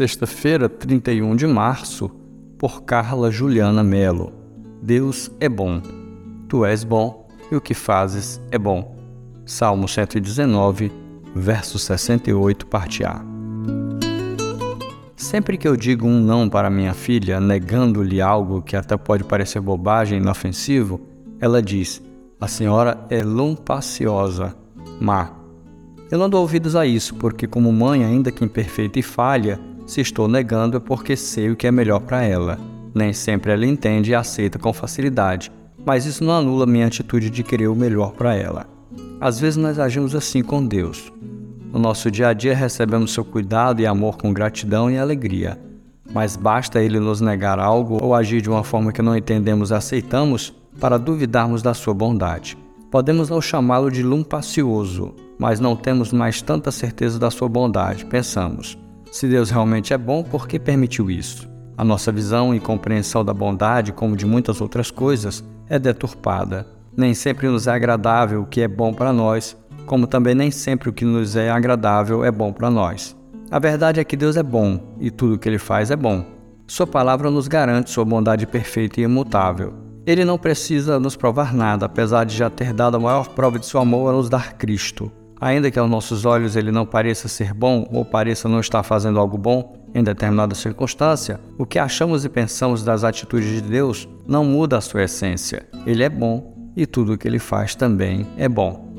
sexta-feira, 31 de março, por Carla Juliana Melo. Deus é bom. Tu és bom e o que fazes é bom. Salmo 119, verso 68, parte A. Sempre que eu digo um não para minha filha, negando-lhe algo que até pode parecer bobagem e inofensivo, ela diz: A senhora é lumpaciosa, má. Eu não dou ouvidos a isso, porque, como mãe, ainda que imperfeita e falha, se estou negando é porque sei o que é melhor para ela. Nem sempre ela entende e aceita com facilidade, mas isso não anula minha atitude de querer o melhor para ela. Às vezes nós agimos assim com Deus. No nosso dia a dia recebemos seu cuidado e amor com gratidão e alegria. Mas basta ele nos negar algo ou agir de uma forma que não entendemos e aceitamos para duvidarmos da sua bondade. Podemos não chamá-lo de lumpacioso, mas não temos mais tanta certeza da sua bondade. Pensamos: se Deus realmente é bom, por que permitiu isso? A nossa visão e compreensão da bondade, como de muitas outras coisas, é deturpada. Nem sempre nos é agradável o que é bom para nós, como também nem sempre o que nos é agradável é bom para nós. A verdade é que Deus é bom e tudo o que Ele faz é bom. Sua palavra nos garante sua bondade perfeita e imutável. Ele não precisa nos provar nada, apesar de já ter dado a maior prova de seu amor a nos dar Cristo. Ainda que aos nossos olhos ele não pareça ser bom ou pareça não estar fazendo algo bom em determinada circunstância, o que achamos e pensamos das atitudes de Deus não muda a sua essência. Ele é bom e tudo o que ele faz também é bom.